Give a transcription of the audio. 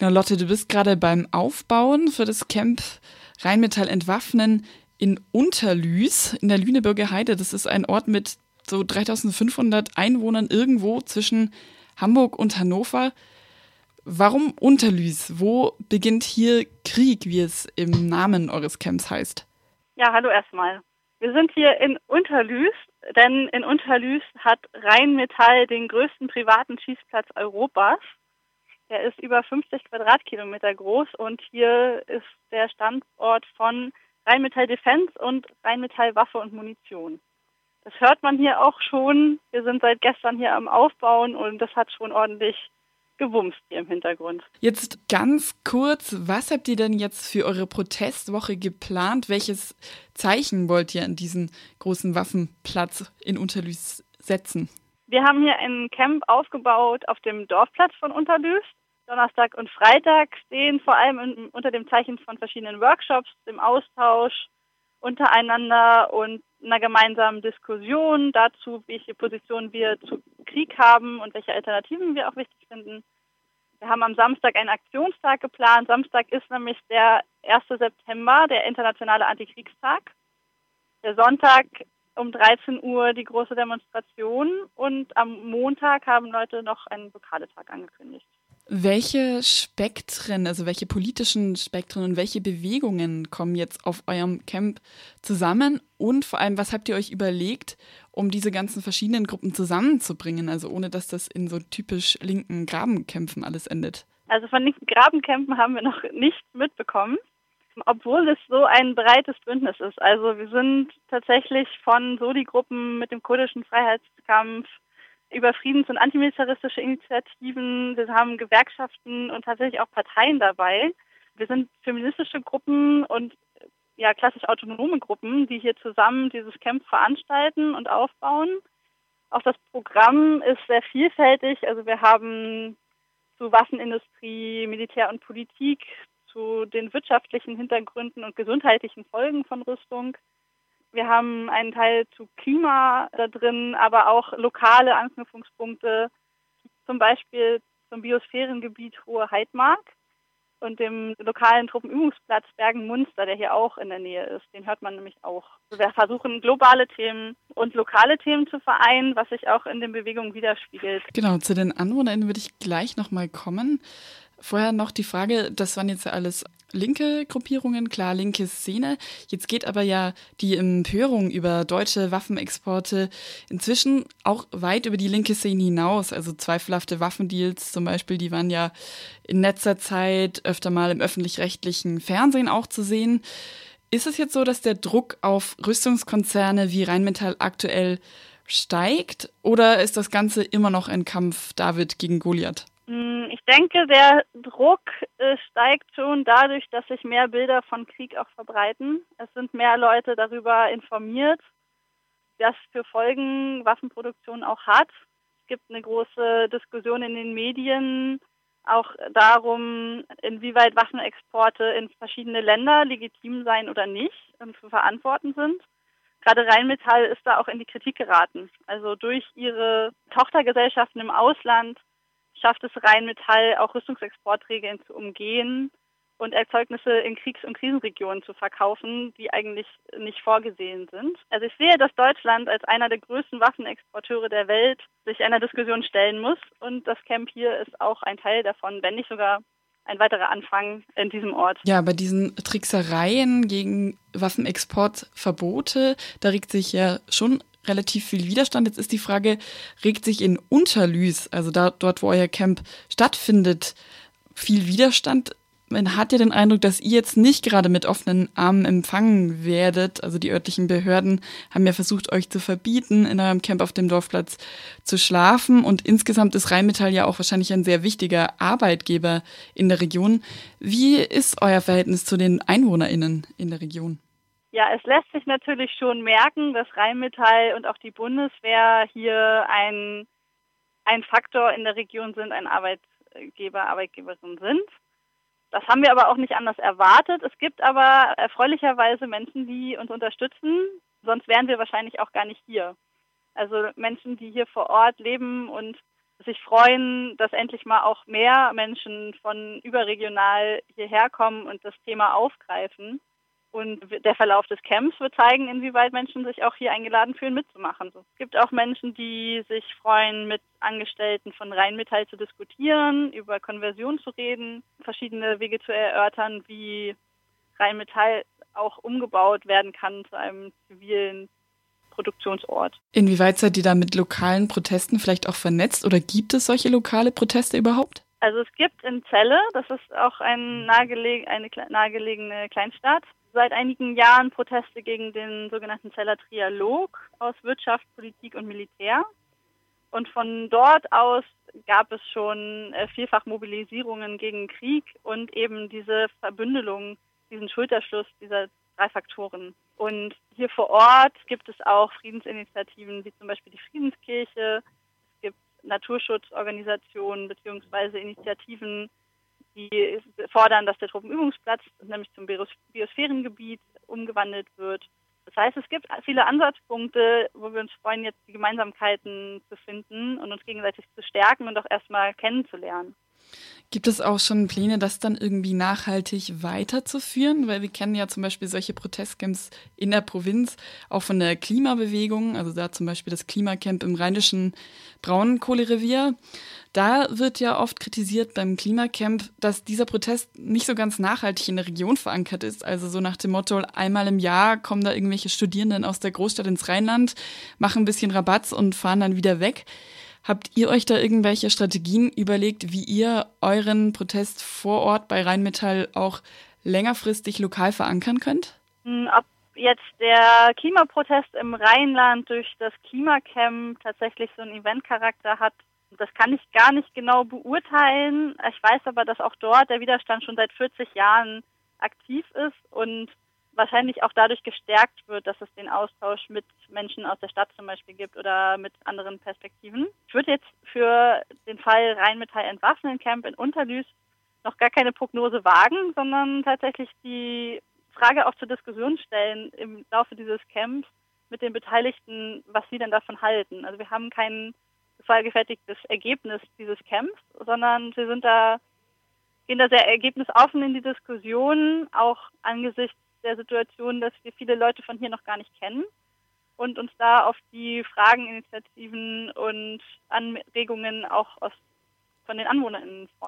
Genau, Lotte, du bist gerade beim Aufbauen für das Camp Rheinmetall entwaffnen in Unterlüß in der Lüneburger Heide. Das ist ein Ort mit so 3500 Einwohnern irgendwo zwischen Hamburg und Hannover. Warum Unterlüß? Wo beginnt hier Krieg, wie es im Namen eures Camps heißt? Ja, hallo erstmal. Wir sind hier in Unterlüß, denn in Unterlüß hat Rheinmetall den größten privaten Schießplatz Europas. Der ist über 50 Quadratkilometer groß und hier ist der Standort von Rheinmetall Defense und Rheinmetall Waffe und Munition. Das hört man hier auch schon. Wir sind seit gestern hier am Aufbauen und das hat schon ordentlich gewumst hier im Hintergrund. Jetzt ganz kurz, was habt ihr denn jetzt für eure Protestwoche geplant? Welches Zeichen wollt ihr an diesen großen Waffenplatz in Unterlüß setzen? Wir haben hier ein Camp aufgebaut auf dem Dorfplatz von Unterlüß. Donnerstag und Freitag stehen vor allem in, unter dem Zeichen von verschiedenen Workshops, dem Austausch untereinander und einer gemeinsamen Diskussion dazu, welche Positionen wir zu Krieg haben und welche Alternativen wir auch wichtig finden. Wir haben am Samstag einen Aktionstag geplant. Samstag ist nämlich der 1. September, der internationale Antikriegstag. Der Sonntag um 13 Uhr die große Demonstration und am Montag haben Leute noch einen Lokaletag angekündigt. Welche Spektren, also welche politischen Spektren und welche Bewegungen kommen jetzt auf eurem Camp zusammen? Und vor allem, was habt ihr euch überlegt, um diese ganzen verschiedenen Gruppen zusammenzubringen, also ohne dass das in so typisch linken Grabenkämpfen alles endet? Also von linken Grabenkämpfen haben wir noch nichts mitbekommen, obwohl es so ein breites Bündnis ist. Also wir sind tatsächlich von Soli-Gruppen mit dem kurdischen Freiheitskampf über Friedens- und antimilitaristische Initiativen. Wir haben Gewerkschaften und tatsächlich auch Parteien dabei. Wir sind feministische Gruppen und ja klassisch autonome Gruppen, die hier zusammen dieses Camp veranstalten und aufbauen. Auch das Programm ist sehr vielfältig. Also wir haben zu Waffenindustrie, Militär und Politik, zu den wirtschaftlichen Hintergründen und gesundheitlichen Folgen von Rüstung, wir haben einen Teil zu Klima da drin, aber auch lokale Anknüpfungspunkte, zum Beispiel zum Biosphärengebiet Hohe Heidmark und dem lokalen Truppenübungsplatz Bergen-Munster, der hier auch in der Nähe ist. Den hört man nämlich auch. Wir versuchen globale Themen und lokale Themen zu vereinen, was sich auch in den Bewegungen widerspiegelt. Genau, zu den AnwohnerInnen würde ich gleich nochmal kommen. Vorher noch die Frage, das waren jetzt ja alles linke Gruppierungen, klar, linke Szene. Jetzt geht aber ja die Empörung über deutsche Waffenexporte inzwischen auch weit über die linke Szene hinaus. Also zweifelhafte Waffendeals zum Beispiel, die waren ja in letzter Zeit öfter mal im öffentlich-rechtlichen Fernsehen auch zu sehen. Ist es jetzt so, dass der Druck auf Rüstungskonzerne wie Rheinmetall aktuell steigt oder ist das Ganze immer noch ein Kampf David gegen Goliath? Hm, ich denke, der Druck äh, steigt schon dadurch, dass sich mehr Bilder von Krieg auch verbreiten. Es sind mehr Leute darüber informiert, was für Folgen Waffenproduktion auch hat. Es gibt eine große Diskussion in den Medien auch darum, inwieweit Waffenexporte in verschiedene Länder legitim sein oder nicht und zu verantworten sind. Gerade Rheinmetall ist da auch in die Kritik geraten. Also durch ihre Tochtergesellschaften im Ausland schafft es Rheinmetall auch Rüstungsexportregeln zu umgehen und Erzeugnisse in Kriegs- und Krisenregionen zu verkaufen, die eigentlich nicht vorgesehen sind. Also ich sehe, dass Deutschland als einer der größten Waffenexporteure der Welt sich einer Diskussion stellen muss und das Camp hier ist auch ein Teil davon, wenn nicht sogar ein weiterer Anfang in diesem Ort. Ja, bei diesen Tricksereien gegen Waffenexportverbote, da regt sich ja schon relativ viel Widerstand. Jetzt ist die Frage, regt sich in Unterlüß, also da, dort, wo euer Camp stattfindet, viel Widerstand? Man hat ja den Eindruck, dass ihr jetzt nicht gerade mit offenen Armen empfangen werdet. Also die örtlichen Behörden haben ja versucht, euch zu verbieten, in eurem Camp auf dem Dorfplatz zu schlafen. Und insgesamt ist Rheinmetall ja auch wahrscheinlich ein sehr wichtiger Arbeitgeber in der Region. Wie ist euer Verhältnis zu den EinwohnerInnen in der Region? Ja, es lässt sich natürlich schon merken, dass Rheinmetall und auch die Bundeswehr hier ein, ein Faktor in der Region sind, ein Arbeitgeber, Arbeitgeberin sind. Das haben wir aber auch nicht anders erwartet. Es gibt aber erfreulicherweise Menschen, die uns unterstützen, sonst wären wir wahrscheinlich auch gar nicht hier. Also Menschen, die hier vor Ort leben und sich freuen, dass endlich mal auch mehr Menschen von überregional hierher kommen und das Thema aufgreifen. Und der Verlauf des Camps wird zeigen, inwieweit Menschen sich auch hier eingeladen fühlen, mitzumachen. Es gibt auch Menschen, die sich freuen, mit Angestellten von Rheinmetall zu diskutieren, über Konversion zu reden, verschiedene Wege zu erörtern, wie Rheinmetall auch umgebaut werden kann zu einem zivilen Produktionsort. Inwieweit seid ihr da mit lokalen Protesten vielleicht auch vernetzt oder gibt es solche lokale Proteste überhaupt? Also es gibt in Celle, das ist auch ein nahegeleg eine nahegelegene Kleinstadt, seit einigen Jahren Proteste gegen den sogenannten Zeller Trialog aus Wirtschaft, Politik und Militär. Und von dort aus gab es schon äh, vielfach Mobilisierungen gegen Krieg und eben diese Verbündelung, diesen Schulterschluss dieser drei Faktoren. Und hier vor Ort gibt es auch Friedensinitiativen wie zum Beispiel die Friedenskirche. Es gibt Naturschutzorganisationen bzw. Initiativen, die fordern, dass der Truppenübungsplatz nämlich zum Biosphärengebiet umgewandelt wird. Das heißt, es gibt viele Ansatzpunkte, wo wir uns freuen, jetzt die Gemeinsamkeiten zu finden und uns gegenseitig zu stärken und auch erstmal kennenzulernen. Gibt es auch schon Pläne, das dann irgendwie nachhaltig weiterzuführen? Weil wir kennen ja zum Beispiel solche Protestcamps in der Provinz, auch von der Klimabewegung, also da zum Beispiel das Klimacamp im rheinischen Braunkohlerevier. Da wird ja oft kritisiert beim Klimacamp, dass dieser Protest nicht so ganz nachhaltig in der Region verankert ist. Also so nach dem Motto, einmal im Jahr kommen da irgendwelche Studierenden aus der Großstadt ins Rheinland, machen ein bisschen Rabatz und fahren dann wieder weg. Habt ihr euch da irgendwelche Strategien überlegt, wie ihr euren Protest vor Ort bei Rheinmetall auch längerfristig lokal verankern könnt? Hm, ob jetzt der Klimaprotest im Rheinland durch das Klimacamp tatsächlich so einen Eventcharakter hat, das kann ich gar nicht genau beurteilen. Ich weiß aber, dass auch dort der Widerstand schon seit 40 Jahren aktiv ist und wahrscheinlich auch dadurch gestärkt wird, dass es den Austausch mit Menschen aus der Stadt zum Beispiel gibt oder mit anderen Perspektiven. Ich würde jetzt für den Fall Rheinmetall entwaffnen Camp in Unterlüß noch gar keine Prognose wagen, sondern tatsächlich die Frage auch zur Diskussion stellen im Laufe dieses Camps mit den Beteiligten, was sie denn davon halten. Also wir haben kein gefährgefertigtes Ergebnis dieses Camps, sondern wir sind da gehen da sehr ergebnisoffen in die Diskussion, auch angesichts der Situation, dass wir viele Leute von hier noch gar nicht kennen und uns da auf die Fragen, Initiativen und Anregungen auch aus, von den AnwohnerInnen.